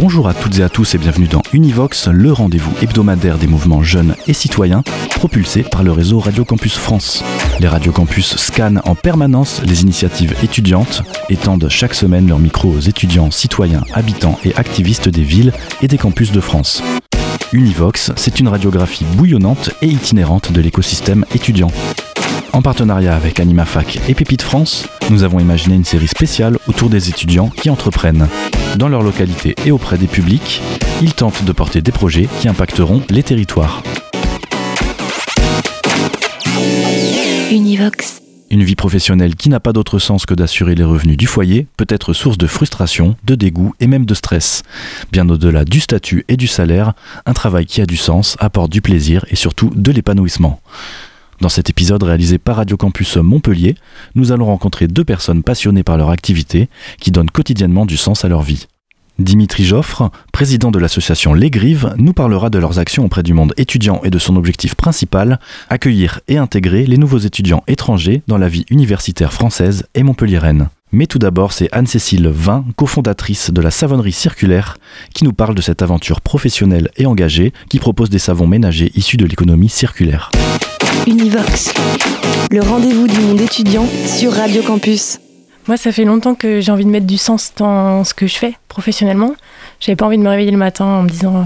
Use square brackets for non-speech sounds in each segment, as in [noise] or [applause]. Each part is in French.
Bonjour à toutes et à tous et bienvenue dans Univox, le rendez-vous hebdomadaire des mouvements jeunes et citoyens propulsé par le réseau Radio Campus France. Les Radio Campus scannent en permanence les initiatives étudiantes et tendent chaque semaine leur micro aux étudiants, citoyens, habitants et activistes des villes et des campus de France. Univox, c'est une radiographie bouillonnante et itinérante de l'écosystème étudiant. En partenariat avec AnimaFac et Pépite France, nous avons imaginé une série spéciale autour des étudiants qui entreprennent. Dans leur localité et auprès des publics, ils tentent de porter des projets qui impacteront les territoires. Univox. Une vie professionnelle qui n'a pas d'autre sens que d'assurer les revenus du foyer peut être source de frustration, de dégoût et même de stress. Bien au-delà du statut et du salaire, un travail qui a du sens apporte du plaisir et surtout de l'épanouissement. Dans cet épisode réalisé par Radio Campus Montpellier, nous allons rencontrer deux personnes passionnées par leur activité qui donnent quotidiennement du sens à leur vie. Dimitri Joffre, président de l'association Les Grives, nous parlera de leurs actions auprès du monde étudiant et de son objectif principal, accueillir et intégrer les nouveaux étudiants étrangers dans la vie universitaire française et montpelliéraine. Mais tout d'abord, c'est Anne-Cécile Vin, cofondatrice de la savonnerie circulaire, qui nous parle de cette aventure professionnelle et engagée qui propose des savons ménagers issus de l'économie circulaire. Univox, le rendez-vous du monde étudiant sur Radio Campus. Moi, ça fait longtemps que j'ai envie de mettre du sens dans ce que je fais professionnellement. J'avais pas envie de me réveiller le matin en me disant euh,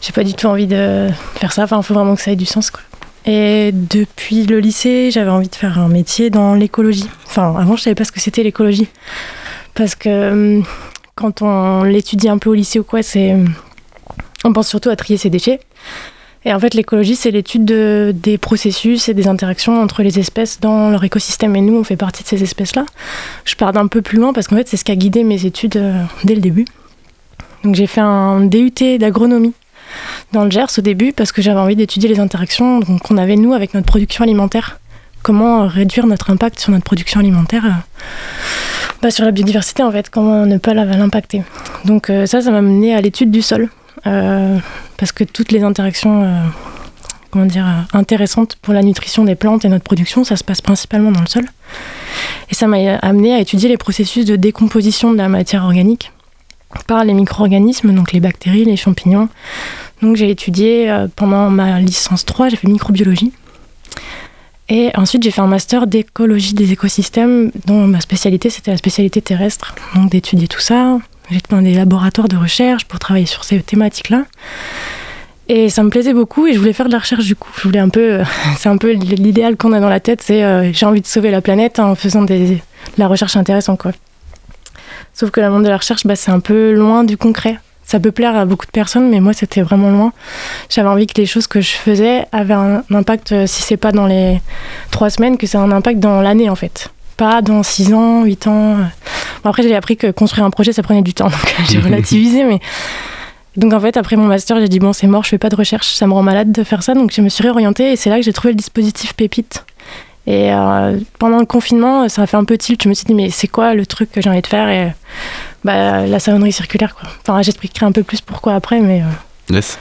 j'ai pas du tout envie de faire ça. Enfin, il faut vraiment que ça ait du sens. Quoi. Et depuis le lycée, j'avais envie de faire un métier dans l'écologie. Enfin, avant, je savais pas ce que c'était l'écologie. Parce que hum, quand on l'étudie un peu au lycée ou quoi, c'est. On pense surtout à trier ses déchets. Et en fait, l'écologie, c'est l'étude de, des processus et des interactions entre les espèces dans leur écosystème. Et nous, on fait partie de ces espèces-là. Je pars d'un peu plus loin parce qu'en fait, c'est ce qui a guidé mes études euh, dès le début. Donc, j'ai fait un DUT d'agronomie dans le Gers au début parce que j'avais envie d'étudier les interactions qu'on avait, nous, avec notre production alimentaire. Comment réduire notre impact sur notre production alimentaire euh, bah, sur la biodiversité, en fait. Comment ne pas l'impacter. Donc, euh, ça, ça m'a mené à l'étude du sol. Euh, parce que toutes les interactions euh, comment dire, euh, intéressantes pour la nutrition des plantes et notre production, ça se passe principalement dans le sol. Et ça m'a amené à étudier les processus de décomposition de la matière organique par les micro-organismes, donc les bactéries, les champignons. Donc j'ai étudié pendant ma licence 3, j'ai fait microbiologie. Et ensuite, j'ai fait un master d'écologie des écosystèmes, dont ma spécialité, c'était la spécialité terrestre. Donc d'étudier tout ça, J'étais dans des laboratoires de recherche pour travailler sur ces thématiques-là. Et ça me plaisait beaucoup et je voulais faire de la recherche du coup. Je voulais un peu, [laughs] c'est un peu l'idéal qu'on a dans la tête, c'est euh, j'ai envie de sauver la planète en faisant des, de la recherche intéressante quoi. Sauf que le monde de la recherche, bah, c'est un peu loin du concret. Ça peut plaire à beaucoup de personnes, mais moi c'était vraiment loin. J'avais envie que les choses que je faisais avaient un impact, euh, si c'est pas dans les trois semaines, que c'est un impact dans l'année en fait pas dans 6 ans, 8 ans. Bon, après, j'ai appris que construire un projet, ça prenait du temps, [laughs] donc j'ai relativisé, mais. Donc en fait, après mon master, j'ai dit bon, c'est mort, je fais pas de recherche, ça me rend malade de faire ça, donc je me suis réorientée et c'est là que j'ai trouvé le dispositif Pépite. Et euh, pendant le confinement, ça a fait un peu tilt. Je me suis dit mais c'est quoi le truc que j'ai envie de faire et bah, la savonnerie circulaire quoi. Enfin, j'expliquerai un peu plus pourquoi après, mais. Euh, yes.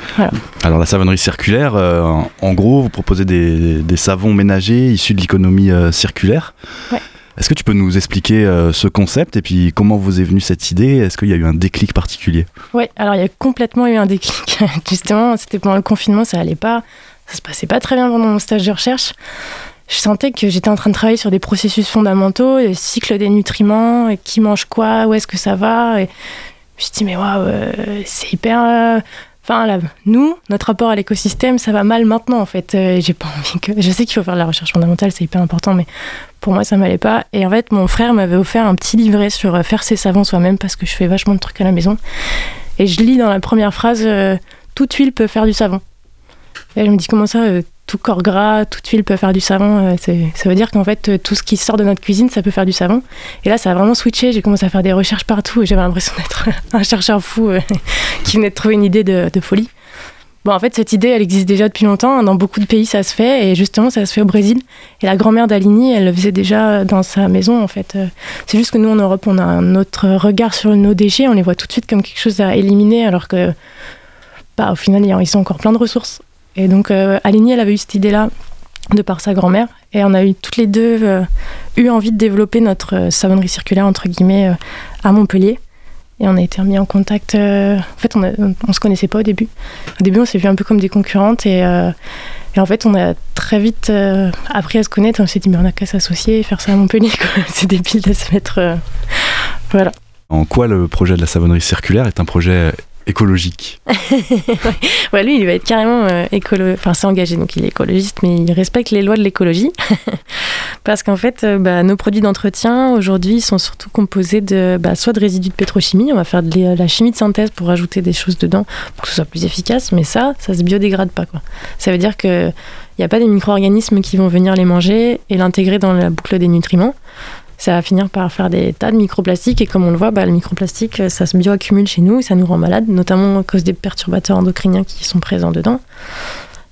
Alors la savonnerie circulaire, euh, en gros, vous proposez des, des savons ménagers issus de l'économie circulaire. Ouais. Est-ce que tu peux nous expliquer euh, ce concept et puis comment vous est venue cette idée? Est-ce qu'il y a eu un déclic particulier? Oui, alors il y a complètement eu un déclic. [laughs] Justement, c'était pendant le confinement, ça allait pas, ça se passait pas très bien pendant mon stage de recherche. Je sentais que j'étais en train de travailler sur des processus fondamentaux, le cycle des nutriments, qui mange quoi, où est-ce que ça va. Je me suis dit, mais waouh, euh, c'est hyper. Enfin, là, nous, notre rapport à l'écosystème, ça va mal maintenant, en fait. Euh, j'ai pas [laughs] envie que. Je sais qu'il faut faire de la recherche fondamentale, c'est hyper important, mais pour moi, ça m'allait pas. Et en fait, mon frère m'avait offert un petit livret sur euh, faire ses savons soi-même parce que je fais vachement de trucs à la maison. Et je lis dans la première phrase euh, toute huile peut faire du savon. Et je me dis comment ça, tout corps gras, toute huile peut faire du savon. Euh, ça veut dire qu'en fait, euh, tout ce qui sort de notre cuisine, ça peut faire du savon. Et là, ça a vraiment switché. J'ai commencé à faire des recherches partout et j'avais l'impression [laughs] d'être un chercheur fou euh, [laughs] qui venait de trouver une idée de, folie. Bon, en fait, cette idée, elle existe déjà depuis longtemps. Dans beaucoup de pays, ça se fait. Et justement, ça se fait au Brésil. Et la grand-mère d'Aligny, elle le faisait déjà dans sa maison, en fait. C'est juste que nous, en Europe, on a un autre regard sur nos déchets. On les voit tout de suite comme quelque chose à éliminer, alors que, bah, au final, ils ont encore plein de ressources. Et donc, euh, Aligny, elle avait eu cette idée-là de par sa grand-mère. Et on a eu toutes les deux euh, eu envie de développer notre savonnerie circulaire, entre guillemets, à Montpellier. Et on a été remis en contact. Euh, en fait, on, ne se connaissait pas au début. Au début, on s'est vu un peu comme des concurrentes. Et, euh, et en fait, on a très vite euh, appris à se connaître. On s'est dit, mais on a qu'à s'associer et faire ça à Montpellier. [laughs] C'est débile de se mettre. voilà. En quoi le projet de la savonnerie circulaire est un projet écologique. [laughs] lui, il va être carrément euh, écolo... Enfin, c'est engagé, donc il est écologiste, mais il respecte les lois de l'écologie. [laughs] Parce qu'en fait, euh, bah, nos produits d'entretien, aujourd'hui, sont surtout composés de bah, soit de résidus de pétrochimie, on va faire de la chimie de synthèse pour ajouter des choses dedans pour que ce soit plus efficace, mais ça, ça se biodégrade pas. Ça veut dire qu'il n'y a pas des micro-organismes qui vont venir les manger et l'intégrer dans la boucle des nutriments ça va finir par faire des tas de microplastiques. Et comme on le voit, bah, le microplastique, ça se bioaccumule chez nous et ça nous rend malade, notamment à cause des perturbateurs endocriniens qui sont présents dedans.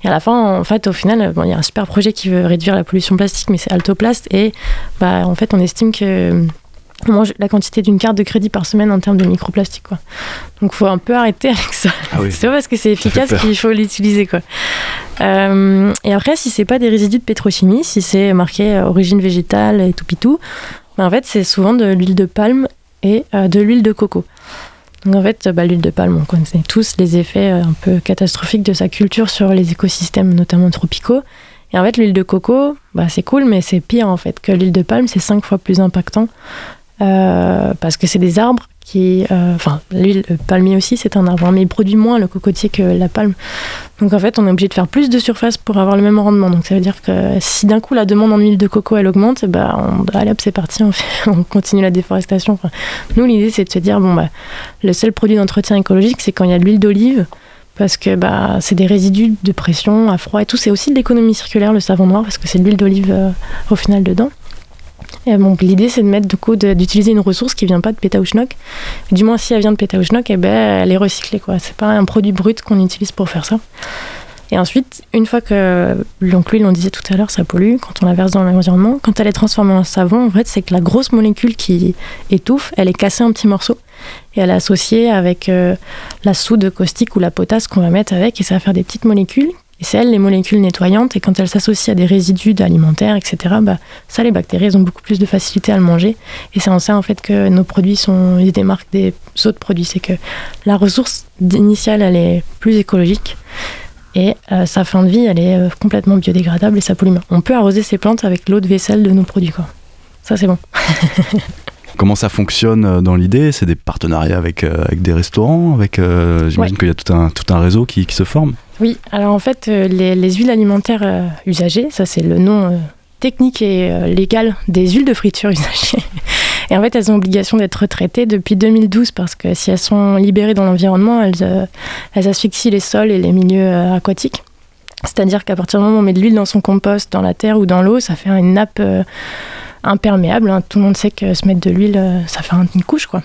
Et à la fin, en fait, au final, il y a un super projet qui veut réduire la pollution plastique, mais c'est Altoplast. Et bah, en fait, on estime que mange la quantité d'une carte de crédit par semaine en termes de microplastique. Quoi. Donc il faut un peu arrêter avec ça. Ah [laughs] c'est pas parce que c'est efficace qu'il faut l'utiliser. Quoi. Euh, et après, si c'est pas des résidus de pétrochimie, si c'est marqué euh, origine végétale et tout pitou, ben en fait c'est souvent de l'huile de palme et euh, de l'huile de coco. Donc en fait, bah, l'huile de palme, on connaît tous les effets un peu catastrophiques de sa culture sur les écosystèmes, notamment tropicaux. Et en fait, l'huile de coco, bah, c'est cool, mais c'est pire en fait que l'huile de palme, c'est cinq fois plus impactant euh, parce que c'est des arbres qui. Euh, enfin, l'huile palmier aussi, c'est un arbre, hein, mais il produit moins le cocotier que la palme. Donc en fait, on est obligé de faire plus de surface pour avoir le même rendement. Donc ça veut dire que si d'un coup la demande en huile de coco elle augmente, bah, on, allez hop, c'est parti, on, [laughs] on, continue la déforestation. nous, l'idée c'est de se dire bon, bah, le seul produit d'entretien écologique, c'est quand il y a de l'huile d'olive parce que bah, c'est des résidus de pression à froid et tout. C'est aussi de l'économie circulaire, le savon noir, parce que c'est de l'huile d'olive euh, au final dedans. Et donc l'idée c'est de mettre du coup d'utiliser une ressource qui vient pas de Pétaouchnok. Du moins si elle vient de Pétaouchnok, eh ben, elle est recyclée quoi. C'est pas un produit brut qu'on utilise pour faire ça. Et ensuite, une fois que donc l'huile, on disait tout à l'heure, ça pollue quand on la verse dans l'environnement. Quand elle est transformée en savon, en fait, c'est que la grosse molécule qui étouffe, elle est cassée en petits morceaux et elle est associée avec euh, la soude caustique ou la potasse qu'on va mettre avec et ça va faire des petites molécules les molécules nettoyantes, et quand elles s'associent à des résidus alimentaires, etc., bah, ça, les bactéries, elles ont beaucoup plus de facilité à le manger. Et c'est en ça, en fait, que nos produits sont, ils démarquent des autres produits. C'est que la ressource initiale, elle est plus écologique, et euh, sa fin de vie, elle est euh, complètement biodégradable et ça pollue On peut arroser ces plantes avec l'eau de vaisselle de nos produits, quoi. Ça, c'est bon. [laughs] Comment ça fonctionne euh, dans l'idée C'est des partenariats avec, avec des restaurants avec, J'imagine qu'il y a tout un, tout un réseau qui, qui se forme oui, alors en fait, euh, les, huiles alimentaires euh, usagées, ça c'est le nom euh, technique et légal des huiles de friture [laughs] usagées. Et en fait, elles ont obligation d'être retraitées depuis 2012 parce que si elles sont libérées dans l'environnement, elles, elles asphyxient les sols et les milieux aquatiques. C'est-à-dire qu'à partir du moment où on met de l'huile dans son compost, dans la terre ou dans l'eau, ça fait une nappe imperméable. Hein. Tout le monde sait que se mettre de l'huile, ça fait une couche, quoi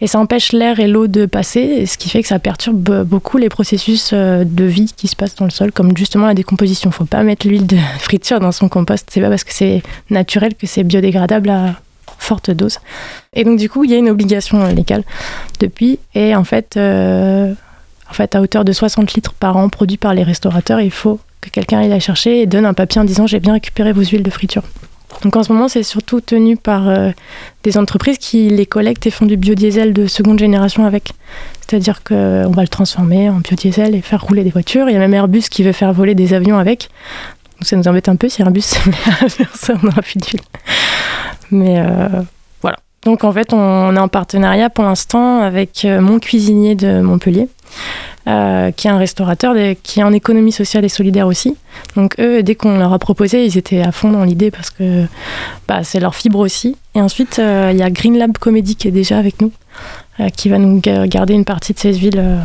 et ça empêche l'air et l'eau de passer, ce qui fait que ça perturbe beaucoup les processus euh, de vie qui se passent dans le sol, comme justement la décomposition. Il faut pas mettre l'huile de [laughs] friture dans son compost, c'est pas parce que c'est naturel que c'est biodégradable à forte dose. Et donc du coup, il y a une obligation légale depuis, et en fait, euh, en fait, à hauteur de 60 litres par an produits par les restaurateurs, il faut que quelqu'un aille la chercher et donne un papier en disant j'ai bien récupéré vos huiles de friture. Donc en ce moment, c'est surtout tenu par euh, des entreprises qui les collectent et font du biodiesel de seconde génération avec. C'est-à-dire qu'on va le transformer en biodiesel et faire rouler des voitures. Il y a même Airbus qui veut faire voler des avions avec. Donc ça nous embête un peu si Airbus [laughs] se à faire ça, on aura plus d'huile. Mais euh, voilà. Donc en fait, on, est en partenariat pour l'instant avec euh, mon cuisinier de Montpellier. Euh, qui est un restaurateur qui est en économie sociale et solidaire aussi. Donc eux, dès qu'on leur a proposé, ils étaient à fond dans l'idée parce que bah, c'est leur fibre aussi. Et ensuite, euh, il y a Green Lab Comedy qui est déjà avec nous, euh, qui va nous garder une partie de ces huiles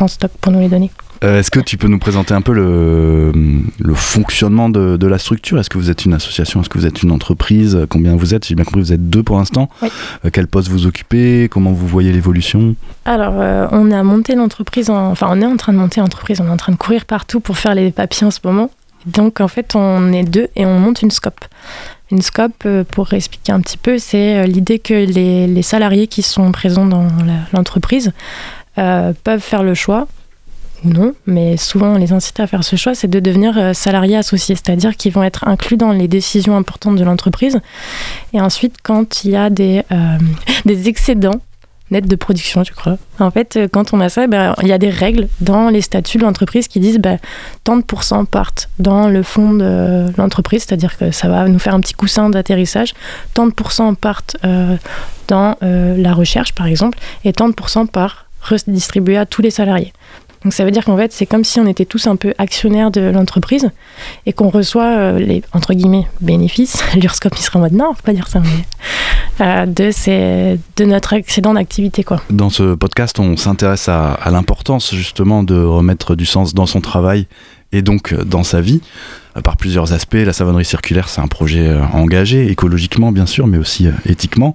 en stock pour nous les donner. Euh, Est-ce que tu peux nous présenter un peu le, le fonctionnement de, de la structure? Est-ce que vous êtes une association? Est-ce que vous êtes une entreprise? Combien vous êtes? J'ai bien compris, vous êtes deux pour l'instant. Oui. Euh, quel poste vous occupez? Comment vous voyez l'évolution? Alors, euh, on a monté l'entreprise, en... enfin, on est en train de monter l'entreprise, on est en train de courir partout pour faire les papiers en ce moment. Donc, en fait, on est deux et on monte une scope. Une scope, pour expliquer un petit peu, c'est l'idée que les, les salariés qui sont présents dans l'entreprise peuvent faire le choix, non, mais souvent on les incite à faire ce choix, c'est de devenir euh, salariés associés, c'est-à-dire qu'ils vont être inclus dans les décisions importantes de l'entreprise. Et ensuite, quand il y a des, euh, [laughs] excédents nets de production, je crois. En fait, euh, quand on a ça, ben, il y a des règles dans les statuts de l'entreprise qui disent ben, tant de pourcents partent dans le fonds de l'entreprise, c'est-à-dire que ça va nous faire un petit coussin d'atterrissage. Tant de pourcents partent dans la recherche, par exemple, et tant de pourcents par redistribué à tous les salariés. Donc ça veut dire qu'en fait, c'est comme si on était tous un peu actionnaires de l'entreprise et qu'on reçoit euh, les, entre guillemets, bénéfices. [laughs] L'URSCOP, il serait en mode non, faut pas dire ça, mais euh, de, de notre excédent d'activité, quoi. Dans ce podcast, on s'intéresse à, l'importance justement de remettre du sens dans son travail et donc euh, dans sa vie par plusieurs aspects. La savonnerie circulaire, c'est un projet engagé écologiquement bien sûr, mais aussi éthiquement.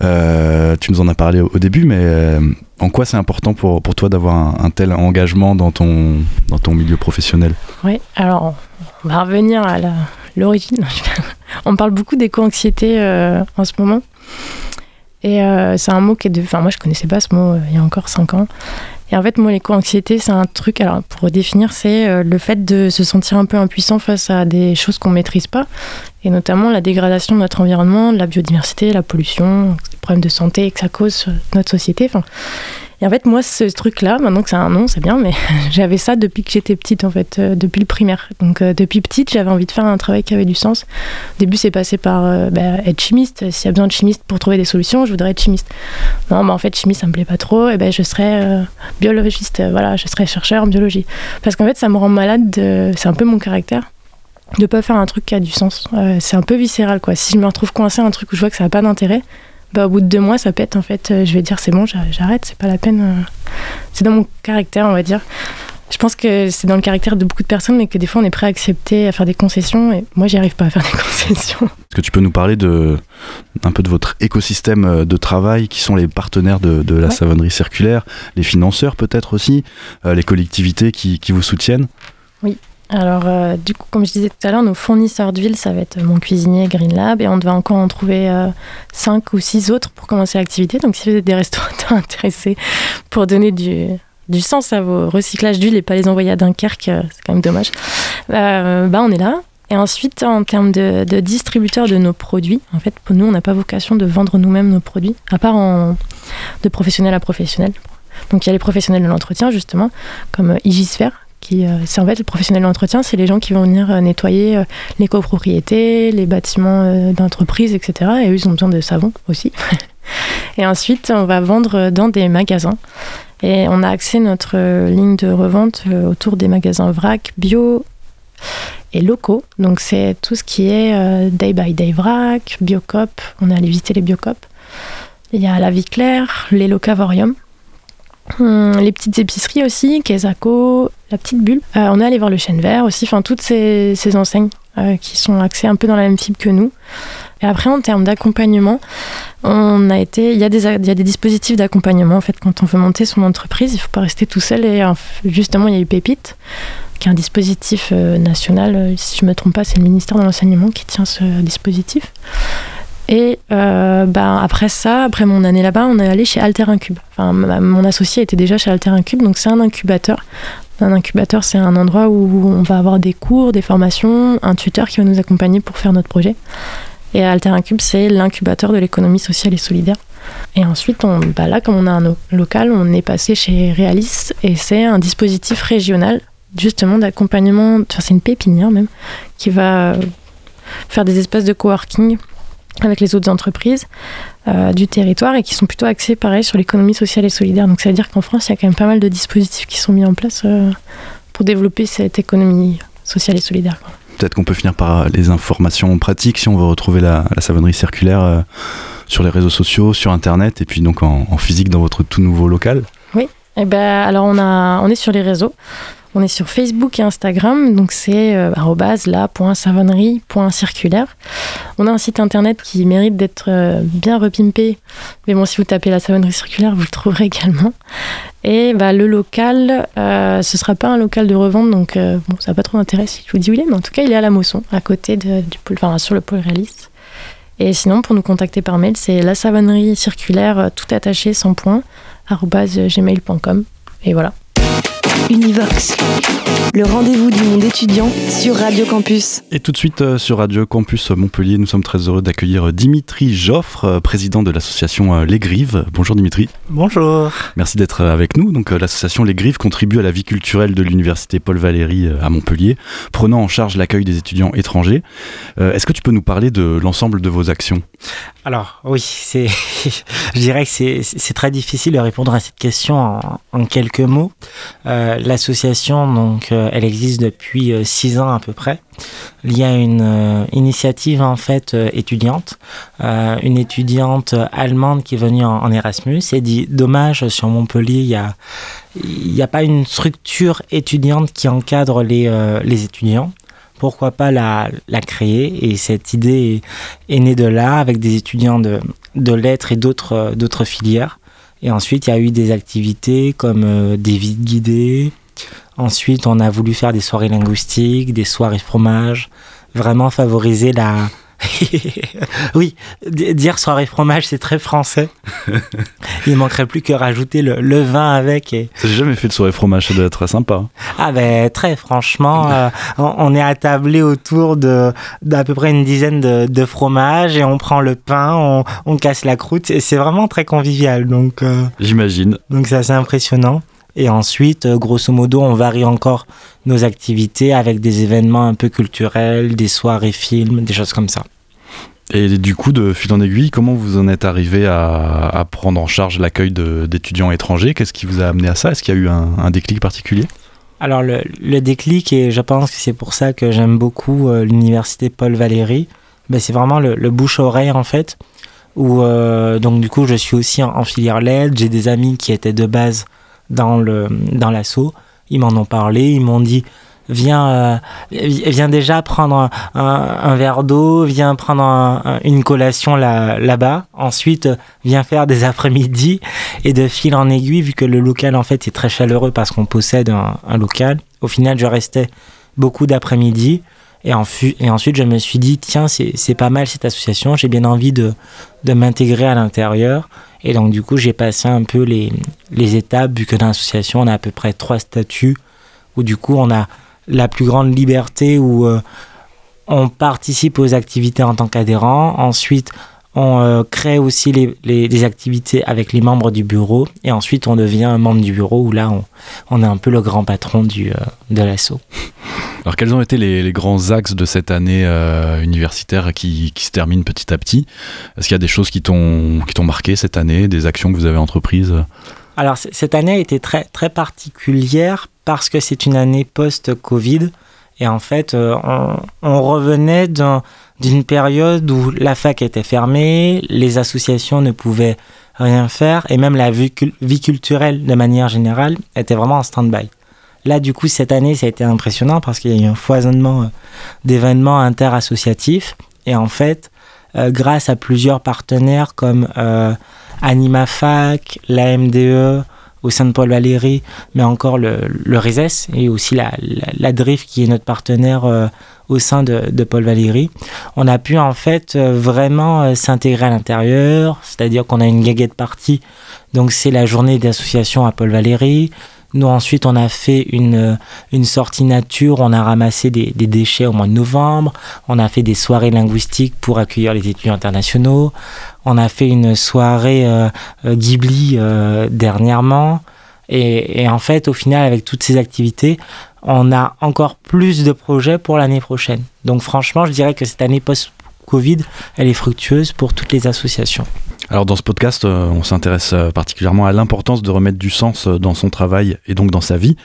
Tu nous en as parlé au, début, mais en quoi c'est important pour, toi d'avoir un, tel engagement dans ton, milieu professionnel? Oui, alors on va revenir à l'origine. [laughs] on parle beaucoup d'éco-anxiété euh, en ce moment. Et euh, c'est un mot qui est de. Enfin, moi, je connaissais pas ce mot euh, il y a encore 5 ans. Et en fait, moi, l'éco-anxiété, c'est un truc. Alors, pour définir, c'est euh, le fait de se sentir un peu impuissant face à des choses qu'on maîtrise pas. Et notamment la dégradation de notre environnement, de la biodiversité, la pollution, les problèmes de santé que ça cause notre société. Et en fait, moi, ce truc-là, maintenant que c'est un nom, c'est bien, mais [laughs] j'avais ça depuis que j'étais petite, en fait, euh, depuis le primaire. Donc, euh, depuis petite, j'avais envie de faire un travail qui avait du sens. Au début, c'est passé par euh, bah, être chimiste. S'il y a besoin de chimiste pour trouver des solutions, je voudrais être chimiste. Non, mais en fait, chimiste, ça me plaît pas trop. Et ben, je serais biologiste. voilà, je serais chercheur en biologie. Parce qu'en fait, ça me rend malade. de- C'est un peu mon caractère de pas faire un truc qui a du sens. C'est un peu viscéral, quoi. Si je me retrouve coincé à un truc où je vois que ça n'a pas d'intérêt, bah, au bout de deux mois, ça pète, en fait. Euh, je vais dire, c'est bon, j'a- j'arrête, c'est pas la peine. euh. C'est dans mon caractère, on va dire. Je pense que c'est dans le caractère de beaucoup de personnes, mais que des fois, on est prêt à accepter, à faire des concessions. Et moi, j'y arrive pas à faire des [laughs] concessions. Est-ce que tu peux nous parler de, un peu de votre écosystème euh, de travail Qui sont les partenaires de, de la Ouais. savonnerie circulaire Les financeurs peut-être aussi Les collectivités qui, qui vous soutiennent? Alors, euh, du coup, comme je disais tout à l'heure, nos fournisseurs d'huile, ça va être mon cuisinier Green Lab, et on devait encore en trouver euh, cinq ou six autres pour commencer l'activité. Donc, si vous êtes des restaurateurs [laughs] intéressés pour donner du, sens à vos recyclages d'huile et pas les envoyer à Dunkerque, euh, c'est quand même dommage, euh, bah, on est là. Et ensuite, en termes de, distributeurs de nos produits, en fait, pour nous, on n'a pas vocation de vendre nous-mêmes nos produits, à part de professionnel à professionnel. Donc, il y a les professionnels de l'entretien, justement, comme Igisphère, qui, euh, c'est en fait le professionnel de l'entretien, c'est les gens qui vont venir euh, nettoyer euh, les copropriétés, les bâtiments euh, d'entreprise, etc. Et eux, ils ont besoin de savon aussi. [laughs] et ensuite, on va vendre dans des magasins. Et on a axé notre ligne de revente autour des magasins vrac, bio et locaux. Donc c'est tout ce qui est day by day vrac, biocop. On est allé visiter les biocop. Il y a la vie claire, les locavoriums. Hum, les petites épiceries aussi, Kesako, la petite bulle. Euh, on est allé voir le chêne vert aussi, enfin toutes ces, enseignes euh, qui sont axées un peu dans la même fibre que nous. Et après, en termes d'accompagnement, on a été, il y a des, dispositifs d'accompagnement en fait quand on veut monter son entreprise, il faut pas rester tout seul. Et justement, il y a eu Pépite, qui est un dispositif euh, national. Si je me trompe pas, c'est le ministère de l'enseignement qui tient ce dispositif. Et euh, ben, après ça, après mon année là-bas, on est allé chez Alter Incube. Enfin, mon associé était déjà chez Alter Incube, donc c'est un incubateur. Un incubateur, c'est un endroit où on va avoir des cours, des formations, un tuteur qui va nous accompagner pour faire notre projet. Et Alter Incube, c'est l'incubateur de l'économie sociale et solidaire. Et ensuite, on, bah là, comme on a un local, on est passé chez Realis et c'est un dispositif régional, justement, d'accompagnement, enfin, c'est une pépinière même, qui va faire des espaces de coworking avec les autres entreprises euh, du territoire et qui sont plutôt axés pareil sur l'économie sociale et solidaire. Donc ça veut dire qu'en France, il y a quand même pas mal de dispositifs qui sont mis en place euh, pour développer cette économie sociale et solidaire. Peut-être qu'on peut finir par les informations pratiques si on veut retrouver la, la savonnerie circulaire euh, sur les réseaux sociaux, sur internet et puis donc en, en physique dans votre tout nouveau local. Eh ben, alors on, est sur les réseaux. On est sur Facebook et Instagram, donc c'est euh. On a un site internet qui mérite d'être euh, bien repimpé, mais bon, si vous tapez la savonnerie circulaire, vous le trouverez également. Et bah, le local, euh, ce sera pas un local de revente, donc euh, bon, ça n'a pas trop d'intérêt si je vous dis où il est, mais en tout cas, il est à la Mosson, à côté du pôle, enfin, sur le pôle réaliste. Et sinon, pour nous contacter par mail, c'est la savonnerie circulaire, tout attaché, sans point, gmail.com. Et voilà. Univox, le rendez-vous du monde étudiant sur Radio Campus. Et tout de suite euh, sur Radio Campus Montpellier, nous sommes très heureux d'accueillir Dimitri Joffre, euh, président de l'association euh, Les Grives. Bonjour Dimitri. Bonjour. Merci d'être avec nous. Donc euh, l'association Les Grives contribue à la vie culturelle de l'université Paul Valéry euh, à Montpellier, prenant en charge l'accueil des étudiants étrangers. Euh, Est-ce que tu peux nous parler de l'ensemble de vos actions? Alors oui, c'est, [laughs] je dirais que c'est, c'est très difficile de répondre à cette question en, en quelques mots. Euh, l'association, donc, euh, elle existe depuis euh, six ans à peu près. Il y a une euh, initiative en fait euh, étudiante, euh, une étudiante allemande qui est venue en, Erasmus et dit dommage sur Montpellier, il n'y a pas une structure étudiante qui encadre les, euh, étudiants. Pourquoi pas la, créer? Et cette idée est, née de là, avec des étudiants de, lettres et euh, d'autres filières. Et ensuite, il y a eu des activités comme euh, des visites guidées. Ensuite, on a voulu faire des soirées linguistiques, des soirées fromage, vraiment favoriser la... [laughs] oui, dire soirée fromage, c'est très français. [laughs] Il manquerait plus que rajouter le, le vin avec. Et... J'ai jamais fait de soirée fromage, ça doit être très sympa. Ah ben très franchement, [laughs] euh, on, on est attablé autour de d'à peu près une dizaine de, de fromages et on prend le pain, on, on casse la croûte. Et C'est vraiment très convivial, donc euh, J'imagine. donc c'est assez impressionnant. Et ensuite, euh, grosso modo, on varie encore nos activités avec des événements un peu culturels, des soirées films, des choses comme ça. Et du coup, de fil en aiguille, comment vous en êtes arrivé à, prendre en charge l'accueil d'étudiants étrangers? Qu'est-ce qui vous a amené à ça? Est-ce qu'il y a eu un, déclic particulier? Alors le, déclic, et je pense que c'est pour ça que j'aime beaucoup euh, l'université Paul Valéry, ben, c'est vraiment le, le bouche-oreille en fait, où euh, donc du coup je suis aussi en, filière LED, j'ai des amis qui étaient de base dans le dans l'assaut, ils m'en ont parlé, ils m'ont dit viens euh, vi- viens déjà prendre un, un- verre d'eau, viens prendre un- un- une collation là là-bas, ensuite viens faire des après-midi. Et de fil en aiguille vu que le local en fait est très chaleureux parce qu'on possède un, local. Au final, je restais beaucoup d'après-midi. Et, en et ensuite je me suis dit tiens c'est c'est pas mal cette association, j'ai bien envie de de m'intégrer à l'intérieur. Et donc du coup j'ai passé un peu les les étapes vu que dans l'association on a à peu près trois statuts où du coup on a la plus grande liberté où euh, on participe aux activités en tant qu'adhérent. Ensuite, on euh, crée aussi les, les- les activités avec les membres du bureau. Et ensuite, on devient un membre du bureau où là, on, on est un peu le grand patron du, euh, de l'assaut. Alors, quels ont été les, les grands axes de cette année universitaire qui, qui se termine petit à petit? Est-ce qu'il y a des choses qui t'ont marqué cette année, des actions que vous avez entreprises? Alors, cette année a été très, très particulière parce que c'est une année post-Covid. Et en fait, euh, on, revenait d'un- d'une période où la fac était fermée, les associations ne pouvaient rien faire, et même la vie, cul- vie culturelle, de manière générale, était vraiment en stand-by. Là, du coup, cette année, ça a été impressionnant parce qu'il y a eu un foisonnement euh, d'événements interassociatifs. Et en fait, euh, grâce à plusieurs partenaires comme euh, AnimaFac, la MDE, au sein de Paul Valéry, mais encore le, le et aussi la, DRIF qui est notre partenaire euh, au sein de, de Paul Valéry. On a pu en fait euh, vraiment euh, s'intégrer à l'intérieur, c'est-à-dire qu'on a une gaguette partie, donc c'est la journée d'association à Paul Valéry. Nous ensuite on a fait une, une sortie nature, on a ramassé des, des déchets au mois de novembre, on a fait des soirées linguistiques pour accueillir les étudiants internationaux, on a fait une soirée euh, euh, Ghibli euh, dernièrement. Et en fait, au final, avec toutes ces activités, on a encore plus de projets pour l'année prochaine. Donc franchement, je dirais que cette année post-Covid, elle est fructueuse pour toutes les associations. Alors dans ce podcast, euh, on s'intéresse euh, particulièrement à l'importance de remettre du sens euh, dans son travail et donc dans sa vie.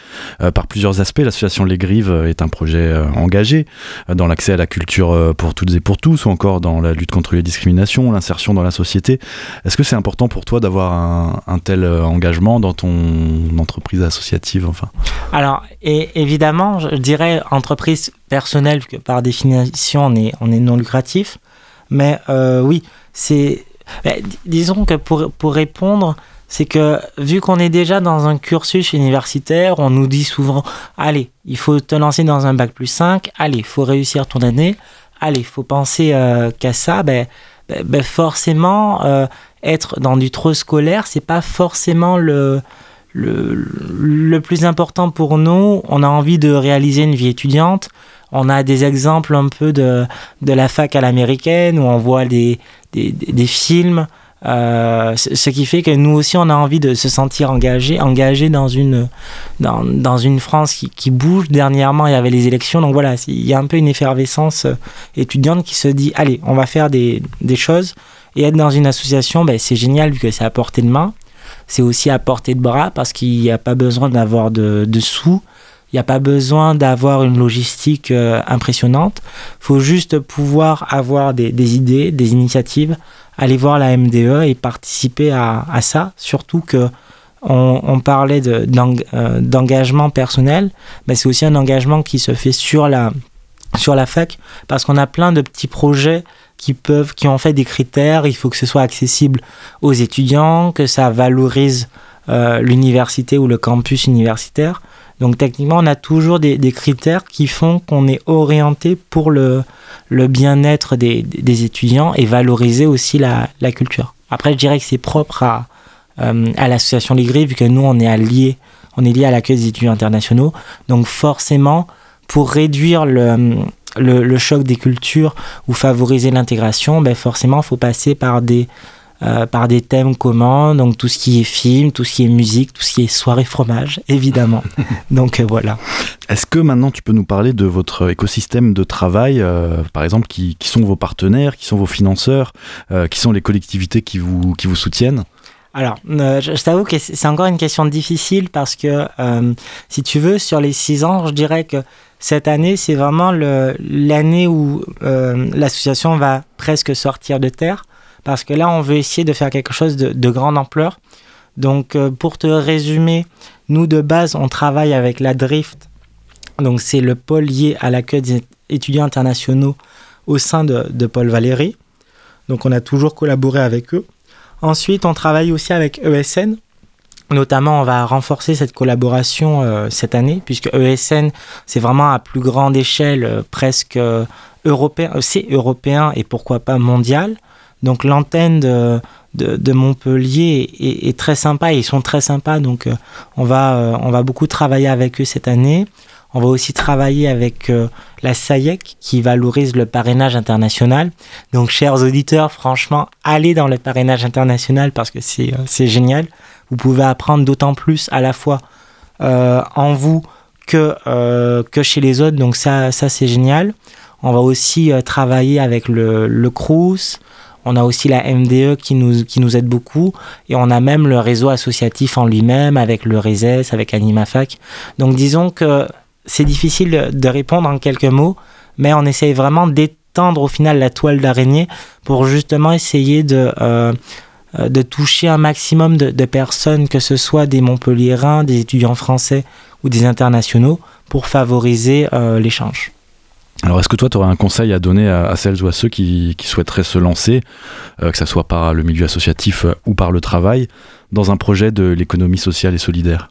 par plusieurs aspects, l'association Les Grives est un projet engagé dans l'accès à la culture pour toutes et pour tous, ou encore dans la lutte contre les discriminations, l'insertion dans la société. Est-ce que c'est important pour toi d'avoir un, tel engagement dans ton entreprise associative enfin? Alors évidemment, je dirais entreprise personnelle, que par définition on est, on est non lucratif. Mais oui, c'est disons que pour, pour répondre, c'est que vu qu'on est déjà dans un cursus universitaire, on nous dit souvent allez, il faut te lancer dans un bac plus 5, allez, il faut réussir ton année, allez, il faut penser euh, qu'à ça. Ben, ben, ben forcément, euh, être dans du trop scolaire, c'est pas forcément le, le, le, plus important pour nous. On a envie de réaliser une vie étudiante. On a des exemples un peu de, de la fac à l'américaine où on voit des, des, des films. Euh, ce qui fait que nous aussi on a envie de se sentir engagé, engagé dans une dans, dans une France qui, qui, bouge. Dernièrement, il y avait les élections, donc voilà, il y a un peu une effervescence euh, étudiante qui se dit allez, on va faire des, des choses et être dans une association, ben, c'est génial vu que c'est à portée de main. C'est aussi à portée de bras parce qu'il n'y a pas besoin d'avoir de, de sous. Il n'y a pas besoin d'avoir une logistique euh, impressionnante. Il faut juste pouvoir avoir des, idées, des initiatives, aller voir la MDE et participer à, à ça. Surtout que on, on parlait euh, d'engagement personnel, mais c'est aussi un engagement qui se fait sur la, sur la fac parce qu'on a plein de petits projets qui peuvent, qui ont fait des critères. Il faut que ce soit accessible aux étudiants, que ça valorise euh, l'université ou le campus universitaire. Donc techniquement, on a toujours des, critères qui font qu'on est orienté pour le, bien-être des, étudiants et valoriser aussi la, culture. Après, je dirais que c'est propre à, euh, l'association Ligré, vu que nous, on est, alliés, on est lié à l'accueil des étudiants internationaux. Donc forcément, pour réduire le choc des cultures ou favoriser l'intégration, ben forcément, il faut passer par des euh, par des thèmes communs, donc tout ce qui est film, tout ce qui est musique, tout ce qui est soirée fromage, évidemment. [laughs] donc euh, voilà. Est-ce que maintenant tu peux nous parler de votre écosystème de travail, euh, par exemple, qui, qui, sont vos partenaires, qui sont vos financeurs, qui sont les collectivités qui vous, qui vous soutiennent? Alors, je, je t'avoue que c'est encore une question difficile parce que, si tu veux, sur les six ans, je dirais que cette année, c'est vraiment l'année où l'association va presque sortir de terre parce que là, on veut essayer de faire quelque chose de, de grande ampleur. Donc, euh, pour te résumer, nous, de base, on travaille avec la Drift. Donc, c'est le pôle lié à l'accueil des étudiants internationaux au sein de, Paul Valéry. Donc, on a toujours collaboré avec eux. Ensuite, on travaille aussi avec ESN. Notamment, on va renforcer cette collaboration euh, cette année, puisque ESN, c'est vraiment à plus grande échelle, euh, presque européen, c'est européen et pourquoi pas mondial. Donc l'antenne de, Montpellier est, très sympa ils sont très sympas. Donc euh, on, va, euh, on va beaucoup travailler avec eux cette année. On va aussi travailler avec euh, la SAIEC qui valorise le parrainage international. Donc chers auditeurs, franchement, allez dans le parrainage international parce que c'est c'est génial. Vous pouvez apprendre d'autant plus à la fois euh, en vous que, euh, que chez les autres. Donc ça, ça c'est génial. On va aussi euh, travailler avec le, le CRUS, on a aussi la MDE qui nous, qui nous aide beaucoup. Et on a même le réseau associatif en lui-même, avec le RESES, avec AnimaFac. Donc disons que c'est difficile de répondre en quelques mots, mais on essaye vraiment d'étendre au final la toile d'araignée pour justement essayer de, euh, de toucher un maximum de, de personnes, que ce soit des Montpelliérains, des étudiants français ou des internationaux, pour favoriser euh, l'échange. Alors, est-ce que toi, tu aurais un conseil à donner à, celles ou à ceux qui, souhaiteraient se lancer, euh, que ce soit par le milieu associatif euh, ou par le travail, dans un projet de l'économie sociale et solidaire?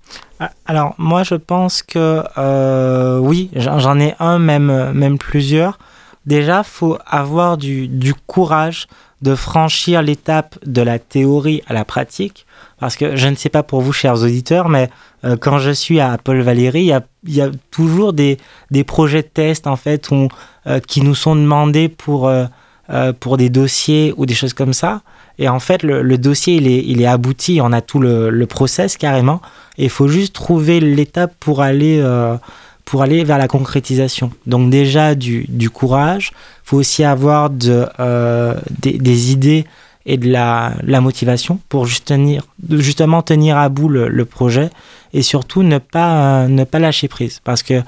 Alors, moi, je pense que euh, oui, j'en ai un, même, même plusieurs. Déjà, faut avoir du courage de franchir l'étape de la théorie à la pratique. Parce que je ne sais pas pour vous, chers auditeurs, mais euh, quand je suis à Paul Valéry, il y a, toujours des, projets de test en fait euh, qui nous sont demandés pour, euh, pour des dossiers ou des choses comme ça. Et en fait, le, dossier, il est, abouti, on a tout le, process carrément. Et il faut juste trouver l'étape pour aller vers la concrétisation. Donc déjà du, du courage, il faut aussi avoir de, des, des idées et de la, la motivation pour justement tenir à bout le, projet et surtout ne pas, ne pas lâcher prise. Parce que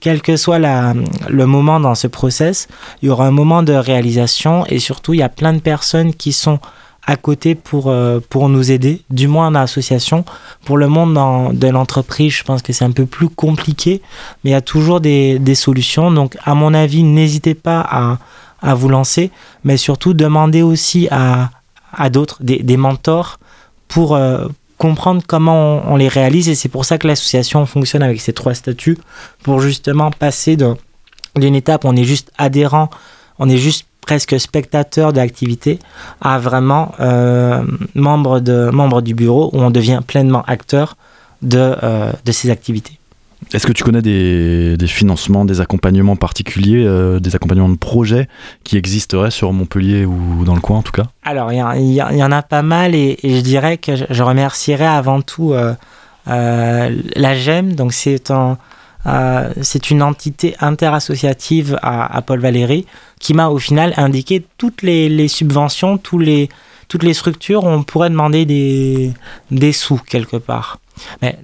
quel que soit la, le moment dans ce process, il y aura un moment de réalisation et surtout il y a plein de personnes qui sont à côté pour, euh, pour nous aider, du moins dans l'association. Pour le monde dans, de l'entreprise, je pense que c'est un peu plus compliqué, mais il y a toujours des, des solutions. Donc, à mon avis, n'hésitez pas à, à vous lancer, mais surtout demandez aussi à, à d'autres, des, mentors, pour euh, comprendre comment on, les réalise. Et c'est pour ça que l'association fonctionne avec ces trois statuts, pour justement passer d'une étape où on est juste adhérent, on est juste presque spectateur de l'activité à vraiment euh, membre, du bureau où on devient pleinement acteur de, euh, de ces activités. Est-ce que tu connais des, financements, des accompagnements particuliers, euh, des accompagnements de projets qui existeraient sur Montpellier ou dans le coin en tout cas? Alors, il y, en a pas mal et, je dirais que je, remercierais avant tout euh, euh, la GEM. Donc, c'est un, c'est une entité interassociative à, Paul Valéry qui m'a au final indiqué toutes les, subventions, tous les, toutes les structures on pourrait demander des, sous quelque part. Mais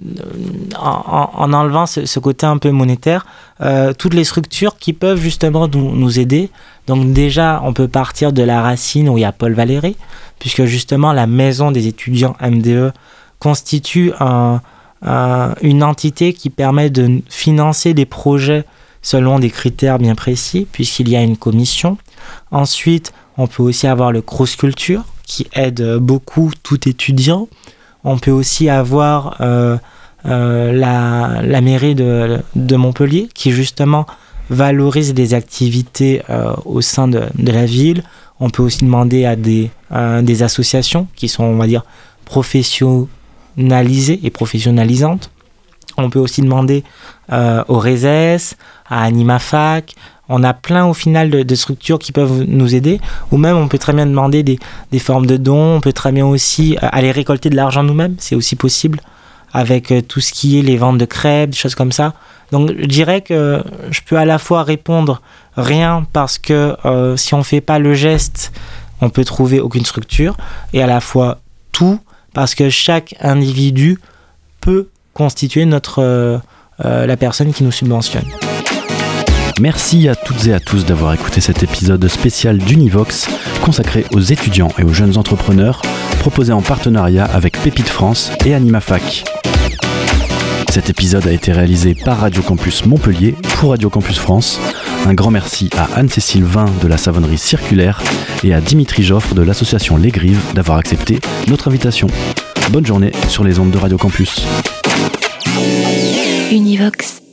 en, en enlevant ce, côté un peu monétaire, euh, toutes les structures qui peuvent justement nous, aider. Donc déjà, on peut partir de la racine où il y a Paul Valéry, puisque justement la maison des étudiants MDE constitue un, euh, une entité qui permet de financer des projets selon des critères bien précis, puisqu'il y a une commission. Ensuite, on peut aussi avoir le Cross Culture, qui aide beaucoup tout étudiant. On peut aussi avoir euh, euh, la, mairie de, Montpellier, qui justement valorise des activités euh, au sein de, la ville. On peut aussi demander à des, associations qui sont, on va dire, professionnelles professionnalisée et professionnalisante. On peut aussi demander au RESES, à AnimaFac. On a plein au final de, structures qui peuvent nous aider. Ou même on peut très bien demander des, formes de dons. On peut très bien aussi euh, aller récolter de l'argent nous-mêmes. C'est aussi possible avec euh, tout ce qui est les ventes de crêpes, des choses comme ça. Donc je dirais que je peux à la fois répondre rien parce que euh, si on fait pas le geste, on peut trouver aucune structure. Et à la fois tout parce que chaque individu peut constituer notre, la personne qui nous subventionne. Merci à toutes et à tous d'avoir écouté cet épisode spécial d'Univox consacré aux étudiants et aux jeunes entrepreneurs proposé en partenariat avec Pépite France et AnimaFac. Cet épisode a été réalisé par Radio Campus Montpellier pour Radio Campus France. Un grand merci à Anne-Cécile Vin de la savonnerie circulaire et à Dimitri Joffre de l'association Les Grives d'avoir accepté notre invitation. Bonne journée sur les ondes de Radio Campus. Univox.